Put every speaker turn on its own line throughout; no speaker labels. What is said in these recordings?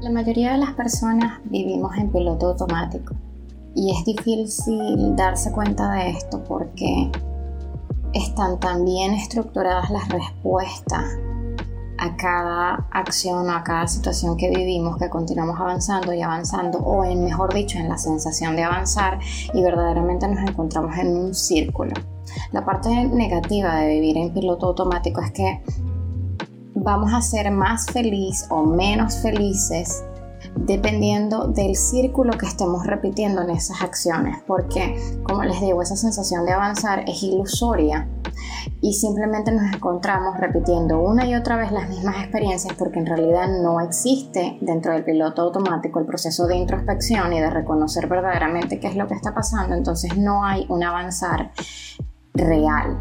La mayoría de las personas vivimos en piloto automático y es difícil darse cuenta de esto porque están tan bien estructuradas las respuestas a cada acción o a cada situación que vivimos que continuamos avanzando y avanzando o en mejor dicho en la sensación de avanzar y verdaderamente nos encontramos en un círculo. La parte negativa de vivir en piloto automático es que vamos a ser más feliz o menos felices dependiendo del círculo que estemos repitiendo en esas acciones, porque como les digo, esa sensación de avanzar es ilusoria y simplemente nos encontramos repitiendo una y otra vez las mismas experiencias porque en realidad no existe dentro del piloto automático el proceso de introspección y de reconocer verdaderamente qué es lo que está pasando, entonces no hay un avanzar real.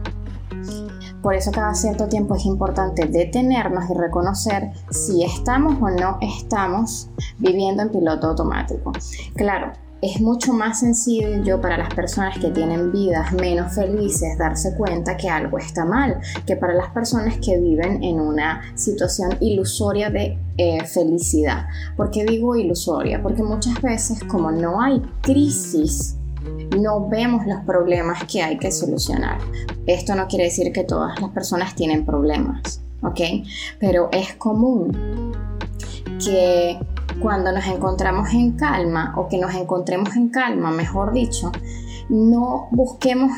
Por eso cada cierto tiempo es importante detenernos y reconocer si estamos o no estamos viviendo en piloto automático. Claro, es mucho más sencillo para las personas que tienen vidas menos felices darse cuenta que algo está mal que para las personas que viven en una situación ilusoria de eh, felicidad. ¿Por qué digo ilusoria? Porque muchas veces como no hay crisis, no vemos los problemas que hay que solucionar. Esto no quiere decir que todas las personas tienen problemas, ¿ok? Pero es común que cuando nos encontramos en calma o que nos encontremos en calma, mejor dicho, no busquemos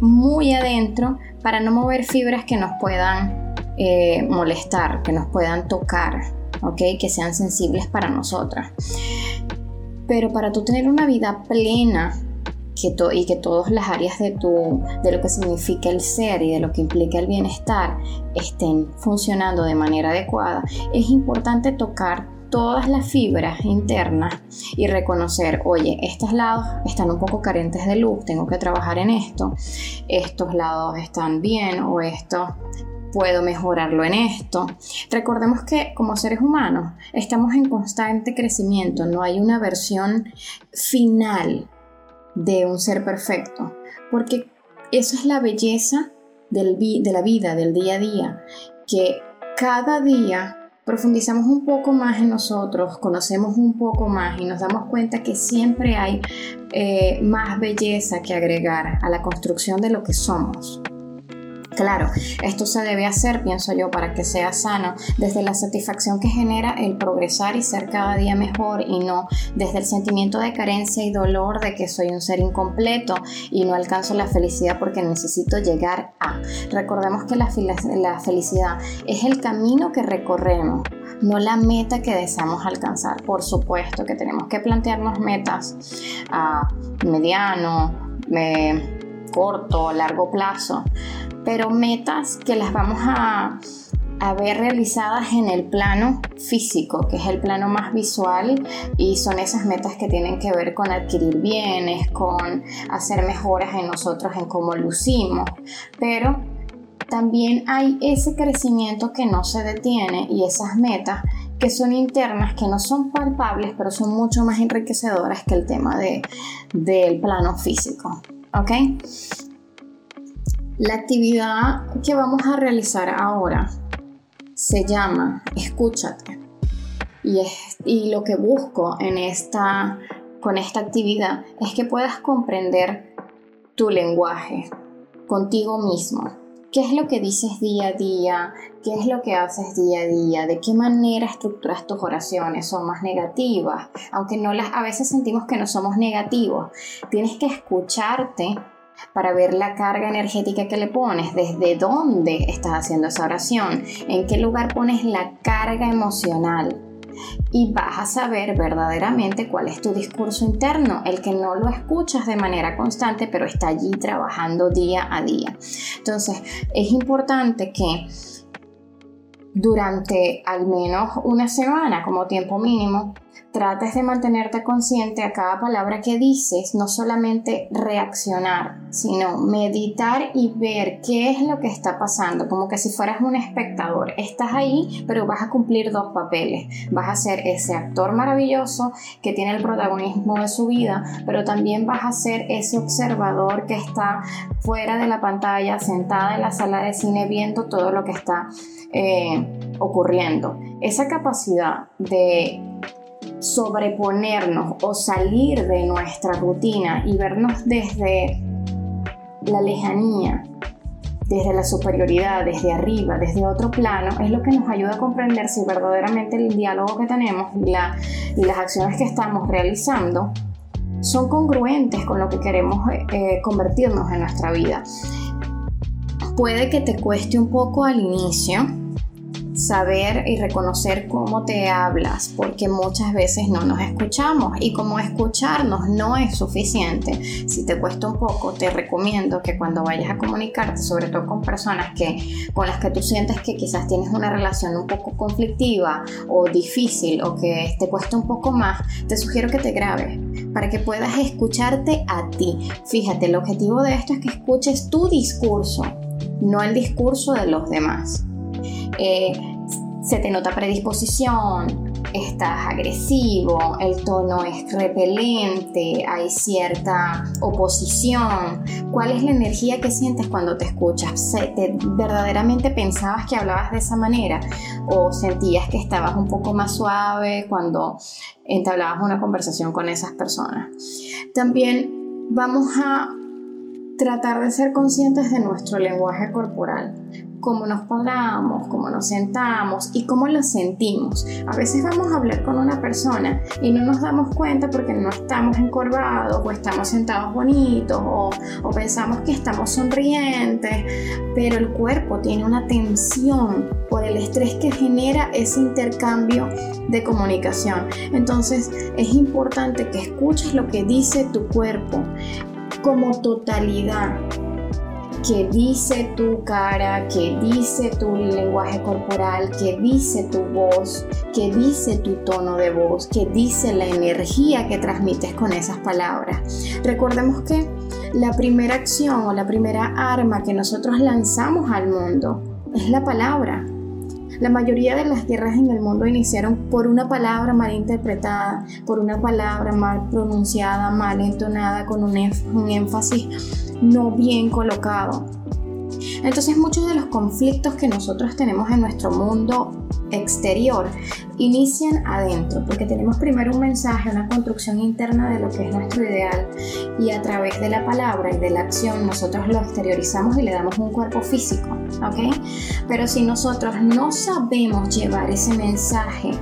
muy adentro para no mover fibras que nos puedan eh, molestar, que nos puedan tocar, ¿ok? Que sean sensibles para nosotras. Pero para tú tener una vida plena, y que todas las áreas de, tu, de lo que significa el ser y de lo que implica el bienestar estén funcionando de manera adecuada, es importante tocar todas las fibras internas y reconocer, oye, estos lados están un poco carentes de luz, tengo que trabajar en esto, estos lados están bien o esto puedo mejorarlo en esto. Recordemos que como seres humanos estamos en constante crecimiento, no hay una versión final de un ser perfecto, porque eso es la belleza de la vida, del día a día, que cada día profundizamos un poco más en nosotros, conocemos un poco más y nos damos cuenta que siempre hay eh, más belleza que agregar a la construcción de lo que somos. Claro, esto se debe hacer, pienso yo, para que sea sano, desde la satisfacción que genera el progresar y ser cada día mejor y no desde el sentimiento de carencia y dolor de que soy un ser incompleto y no alcanzo la felicidad porque necesito llegar a. Recordemos que la, la felicidad es el camino que recorremos no la meta que deseamos alcanzar. Por supuesto que tenemos que plantearnos metas a mediano, corto, largo plazo, pero metas que las vamos a, ver realizadas en el plano físico, que es el plano más visual y son esas metas que tienen que ver con adquirir bienes, con hacer mejoras en nosotros, en cómo lucimos, pero también hay ese crecimiento que no se detiene y esas metas que son internas, que no son palpables, pero son mucho más enriquecedoras que el tema de, del plano físico. ¿Ok? La actividad que vamos a realizar ahora se llama Escúchate. Y, y lo que busco en esta, con esta actividad es que puedas comprender tu lenguaje contigo mismo. ¿Qué es lo que dices día a día? ¿Qué es lo que haces día a día? ¿De qué manera estructuras tus oraciones? ¿Son más negativas? Aunque no las, a veces sentimos que no somos negativos. Tienes que escucharte para ver la carga energética que le pones, desde dónde estás haciendo esa oración, en qué lugar pones la carga emocional. Y vas a saber verdaderamente cuál es tu discurso interno, el que no lo escuchas de manera constante, pero está allí trabajando día a día. Entonces, es importante que durante al menos una semana como tiempo mínimo, trates de mantenerte consciente a cada palabra que dices, no solamente reaccionar, sino meditar y ver qué es lo que está pasando, como que si fueras un espectador. Estás ahí, pero vas a cumplir dos papeles. Vas a ser ese actor maravilloso que tiene el protagonismo de su vida, pero también vas a ser ese observador que está fuera de la pantalla, sentada en la sala de cine viendo todo lo que está eh, ocurriendo. Esa capacidad de sobreponernos o salir de nuestra rutina y vernos desde la lejanía, desde la superioridad, desde arriba, desde otro plano, es lo que nos ayuda a comprender si verdaderamente el diálogo que tenemos y, las acciones que estamos realizando son congruentes con lo que queremos eh, convertirnos en nuestra vida. Puede que te cueste un poco al inicio, saber y reconocer cómo te hablas, porque muchas veces no nos escuchamos y como escucharnos no es suficiente. Si te cuesta un poco, te recomiendo que cuando vayas a comunicarte, sobre todo con personas que con las que tú sientes que quizás tienes una relación un poco conflictiva o difícil o que te cuesta un poco más, te sugiero que te grabes para que puedas escucharte a ti. Fíjate, el objetivo de esto es que escuches tu discurso, no el discurso de los demás. Eh, se te nota predisposición, estás agresivo, el tono es repelente, hay cierta oposición. ¿Cuál es la energía que sientes cuando te escuchas? ¿Te, ¿Verdaderamente pensabas que hablabas de esa manera? ¿O sentías que estabas un poco más suave cuando entablabas una conversación con esas personas? También vamos a tratar de ser conscientes de nuestro lenguaje corporal cómo nos paramos, cómo nos sentamos y cómo lo sentimos. A veces vamos a hablar con una persona y no nos damos cuenta porque no estamos encorvados o estamos sentados bonitos o, o pensamos que estamos sonrientes, pero el cuerpo tiene una tensión por el estrés que genera ese intercambio de comunicación. Entonces es importante que escuches lo que dice tu cuerpo como totalidad que dice tu cara, que dice tu lenguaje corporal, que dice tu voz, que dice tu tono de voz, que dice la energía que transmites con esas palabras. Recordemos que la primera acción o la primera arma que nosotros lanzamos al mundo es la palabra. La mayoría de las guerras en el mundo iniciaron por una palabra mal interpretada, por una palabra mal pronunciada, mal entonada, con un, énfasis no bien colocado. Entonces muchos de los conflictos que nosotros tenemos en nuestro mundo exterior inician adentro, porque tenemos primero un mensaje, una construcción interna de lo que es nuestro ideal y a través de la palabra y de la acción nosotros lo exteriorizamos y le damos un cuerpo físico, ¿ok? Pero si nosotros no sabemos llevar ese mensaje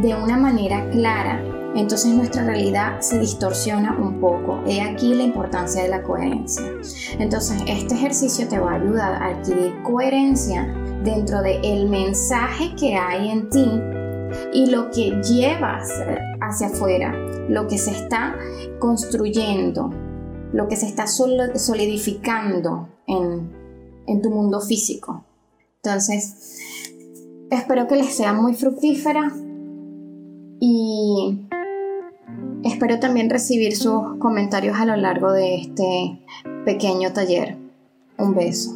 de una manera clara, entonces nuestra realidad se distorsiona un poco. He aquí la importancia de la coherencia. Entonces este ejercicio te va a ayudar a adquirir coherencia dentro del el mensaje que hay en ti y lo que llevas hacia afuera, lo que se está construyendo, lo que se está solidificando en, en tu mundo físico. Entonces, espero que les sea muy fructífera y Espero también recibir sus comentarios a lo largo de este pequeño taller. Un beso.